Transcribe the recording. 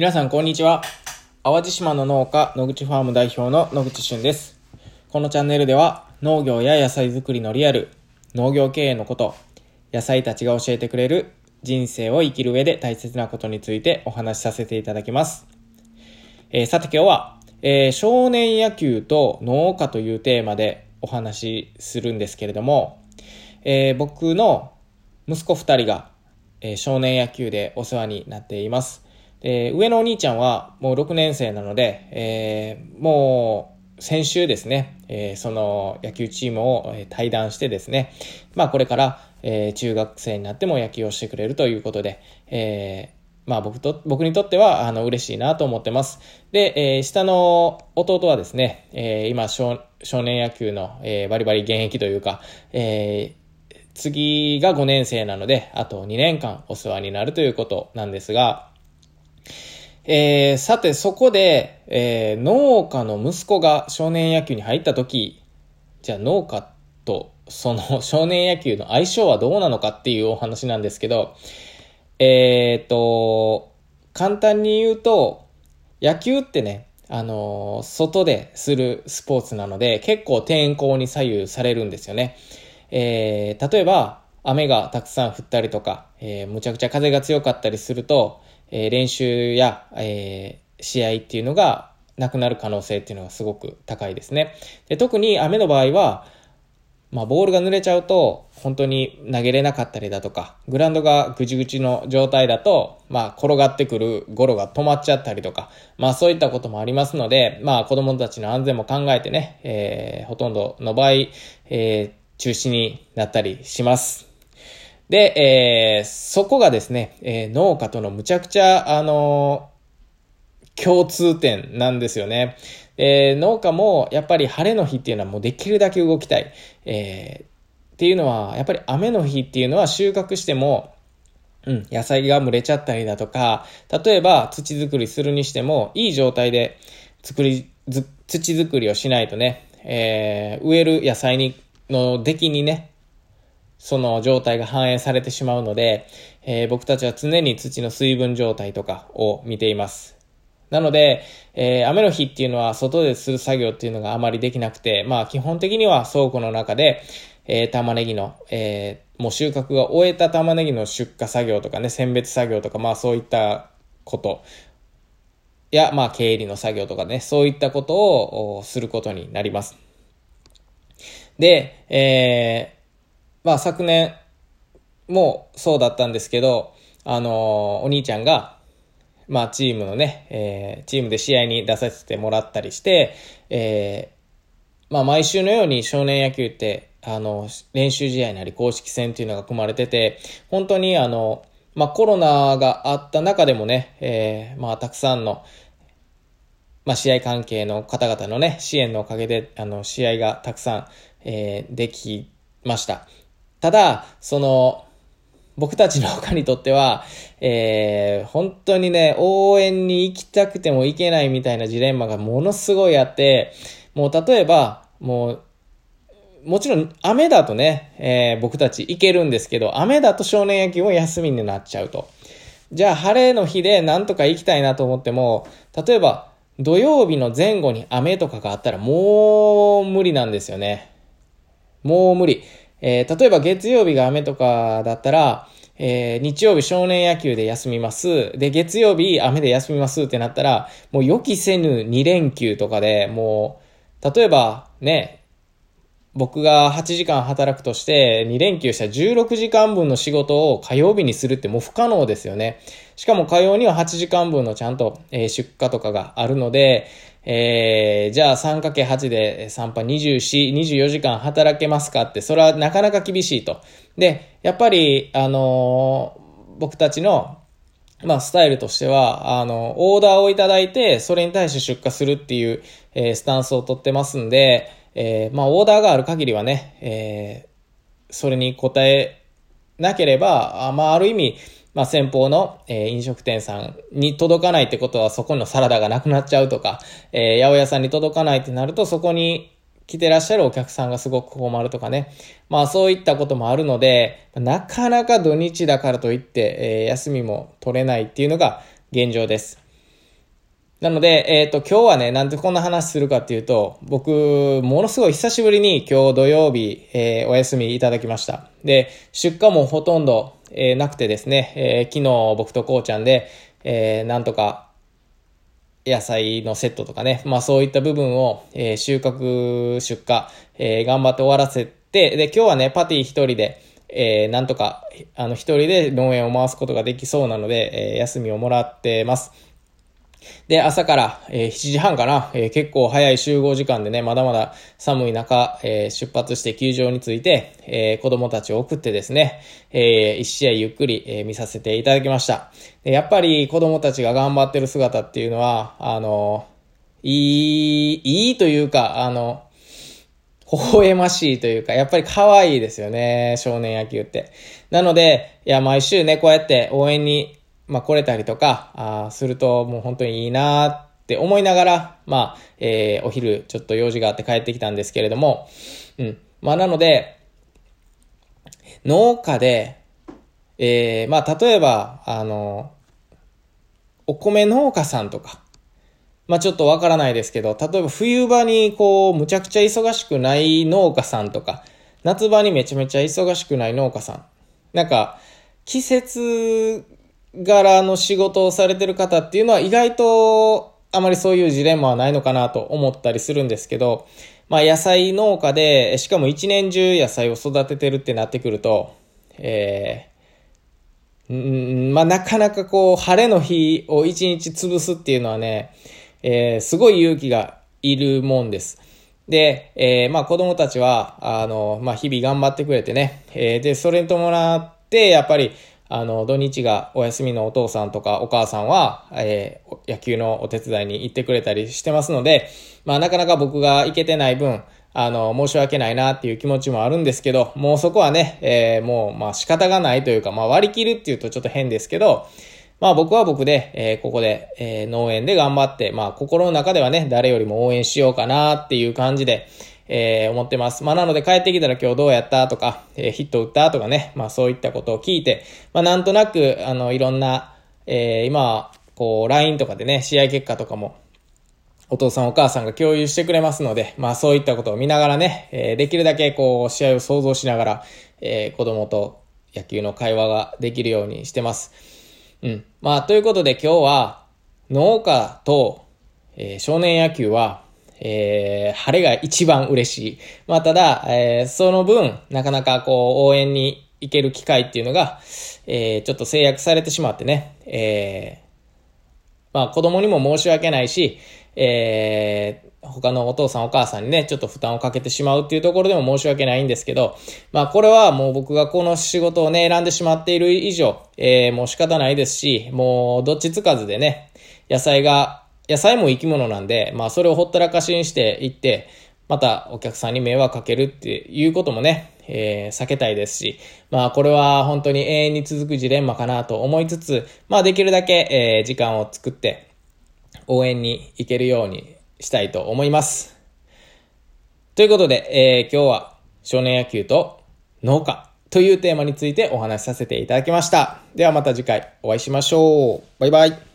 皆さんこんにちは。淡路島の農家野口ファーム代表の野口俊です。このチャンネルでは農業や野菜作りのリアル、農業経営のこと、野菜たちが教えてくれる人生を生きる上で大切なことについてお話しさせていただきます。えー、さて今日は、えー、少年野球と農家というテーマでお話しするんですけれども、えー、僕の息子二人が、え少年野球でお世話になっています。え上のお兄ちゃんはもう6年生なので、えー、もう先週ですね、えー、その野球チームを退団してですね、まあこれから、え、中学生になっても野球をしてくれるということで、えまあ僕と、僕にとっては、あの、嬉しいなと思ってます。で、えー、下の弟はですね、えー、今少、少年野球の、えー、バリバリ現役というか、え、次が5年生なので、あと2年間お世話になるということなんですが、えー、さてそこで、えー、農家の息子が少年野球に入った時、じゃあ農家とその少年野球の相性はどうなのかっていうお話なんですけど、えー、と、簡単に言うと、野球ってね、あの、外でするスポーツなので、結構天候に左右されるんですよね。え、例えば、雨がたくさん降ったりとか、え、むちゃくちゃ風が強かったりすると、えー、練習や、えー、試合っていうのがなくなる可能性っていうのがすごく高いですね。で特に雨の場合は、まあ、ボールが濡れちゃうと、本当に投げれなかったりだとか、グラウンドがぐちぐちの状態だと、まあ、転がってくるゴロが止まっちゃったりとか、まあ、そういったこともありますので、まあ、子供たちの安全も考えてね、えー、ほとんどの場合、えー、中止になったりします。で、えー、そこがですね、えー、農家とのむちゃくちゃ、あのー、共通点なんですよね。えー、農家もやっぱり晴れの日っていうのはもうできるだけ動きたい。えー、っていうのは、やっぱり雨の日っていうのは収穫しても、うん、野菜が蒸れちゃったりだとか、例えば土作りするにしても、いい状態で作り、土作りをしないとね、えー、植える野菜に、の出来にね、その状態が反映されてしまうので、えー、僕たちは常に土の水分状態とかを見ています。なので、えー、雨の日っていうのは外でする作業っていうのがあまりできなくて、まあ基本的には倉庫の中で、えー、玉ねぎの、えー、もう収穫が終えた玉ねぎの出荷作業とかね、選別作業とか、まあそういったことや、まあ経理の作業とかね、そういったことをすることになります。で、えー、まあ昨年もそうだったんですけど、あの、お兄ちゃんが、まあチームのね、えー、チームで試合に出させてもらったりして、えー、まあ毎週のように少年野球って、あの、練習試合なり公式戦っていうのが組まれてて、本当にあの、まあコロナがあった中でもね、えー、まあたくさんの、まあ試合関係の方々のね、支援のおかげで、あの、試合がたくさん、えー、できました。ただ、その、僕たちの他にとっては、えー、本当にね、応援に行きたくても行けないみたいなジレンマがものすごいあって、もう例えば、もう、もちろん雨だとね、えー、僕たち行けるんですけど、雨だと少年野球も休みになっちゃうと。じゃあ晴れの日でなんとか行きたいなと思っても、例えば土曜日の前後に雨とかがあったらもう無理なんですよね。もう無理。えー、例えば月曜日が雨とかだったら、えー、日曜日少年野球で休みます。で、月曜日雨で休みますってなったら、もう予期せぬ2連休とかで、もう、例えばね、僕が8時間働くとして2連休した16時間分の仕事を火曜日にするってもう不可能ですよね。しかも火曜には8時間分のちゃんと、出荷とかがあるので、えー、じゃあ 3×8 で3波24、24時間働けますかって、それはなかなか厳しいと。で、やっぱり、あのー、僕たちのまあ、スタイルとしては、あの、オーダーをいただいて、それに対して出荷するっていう、えー、スタンスをとってますんで、えー、まあ、オーダーがある限りはね、えー、それに応えなければ、まあ、ある意味、まあ、先方の、えー、飲食店さんに届かないってことは、そこのサラダがなくなっちゃうとか、えー、八百屋さんに届かないってなると、そこに来てらっしゃるお客さんがすごく困るとかね。まあ、そういったこともあるので、なかなか土日だからといって、えー、休みも取れないっていうのが現状です。なので、えっ、と、今日はね、なんでこんな話するかっていうと、僕、ものすごい久しぶりに今日土曜日、えー、お休みいただきました。で、出荷もほとんど、えー、なくてですね、えー、昨日僕とこうちゃんで、えー、なんとか、野菜のセットとかね、まあそういった部分を、えー、収穫、出荷、えー、頑張って終わらせて、で、今日はね、パティ一人で、えー、なんとか、あの、一人で農園を回すことができそうなので、えー、休みをもらってます。で、朝から、えー、7時半かな、えー、結構早い集合時間でね、まだまだ寒い中、えー、出発して球場に着いて、え、子供たちを送ってですね、えー、一試合ゆっくり、え、見させていただきました。でやっぱり子供たちが頑張ってる姿っていうのは、あの、いい、いいというか、あの、微笑ましいというか、やっぱり可愛いですよね、少年野球って。なので、いや、毎週ね、こうやって応援にまあ、来れたりとか、あするともう本当にいいなって思いながら、まあ、えー、お昼ちょっと用事があって帰ってきたんですけれども、うん。まあ、なので、農家で、えー、まあ、例えば、あの、お米農家さんとか、まあ、ちょっとわからないですけど、例えば冬場にこう、むちゃくちゃ忙しくない農家さんとか、夏場にめちゃめちゃ忙しくない農家さん。なんか、季節柄の仕事をされてる方っていうのは意外とあまりそういうジレンマはないのかなと思ったりするんですけど、まあ野菜農家で、しかも一年中野菜を育ててるってなってくると、えー、んまあなかなかこう晴れの日を一日潰すっていうのはね、えー、すごい勇気がいるもんです。で、えー、まあ子供たちは、あの、まあ日々頑張ってくれてね、えー、で、それに伴って、やっぱり、あの、土日がお休みのお父さんとかお母さんは、えー、野球のお手伝いに行ってくれたりしてますので、まあなかなか僕が行けてない分、あの、申し訳ないなっていう気持ちもあるんですけど、もうそこはね、えー、もう、まあ仕方がないというか、まあ割り切るっていうとちょっと変ですけど、まあ僕は僕で、えー、ここで、えー、農園で頑張って、まあ心の中ではね、誰よりも応援しようかなっていう感じで、えー、思ってます。まあ、なので帰ってきたら今日どうやったとか、えー、ヒット打ったとかね、まあ、そういったことを聞いて、まあ、なんとなく、あの、いろんな、えー、今、こう、LINE とかでね、試合結果とかも、お父さんお母さんが共有してくれますので、まあそういったことを見ながらね、えー、できるだけこう試合を想像しながら、えー、子供と野球の会話ができるようにしてます。うん。まあということで今日は農家と、えー、少年野球はえー、晴れが一番嬉しい。まあ、ただ、えー、その分、なかなかこう、応援に行ける機会っていうのが、えー、ちょっと制約されてしまってね、え、まあ、子供にも申し訳ないし、え、他のお父さんお母さんにね、ちょっと負担をかけてしまうっていうところでも申し訳ないんですけど、まあこれはもう僕がこの仕事をね、選んでしまっている以上、えー、もう仕方ないですし、もうどっちつかずでね、野菜が野菜も生き物なんで、まあそれをほったらかしにしていって、またお客さんに迷惑かけるっていうこともね、えー、避けたいですし、まあこれは本当に永遠に続くジレンマかなと思いつつ、まあできるだけ、えー、時間を作って応援に行けるようにしたいと思います。ということで、えー、今日は少年野球と農家というテーマについてお話しさせていただきました。ではまた次回お会いしましょう。バイバイ。